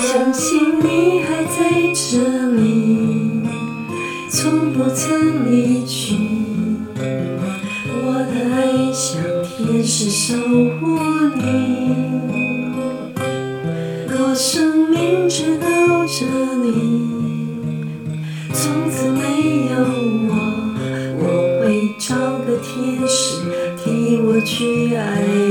相信你还在这里，从不曾离去。我的爱像天使守护你，若生命只到这里，从此没有我，我会找个天使替我去爱。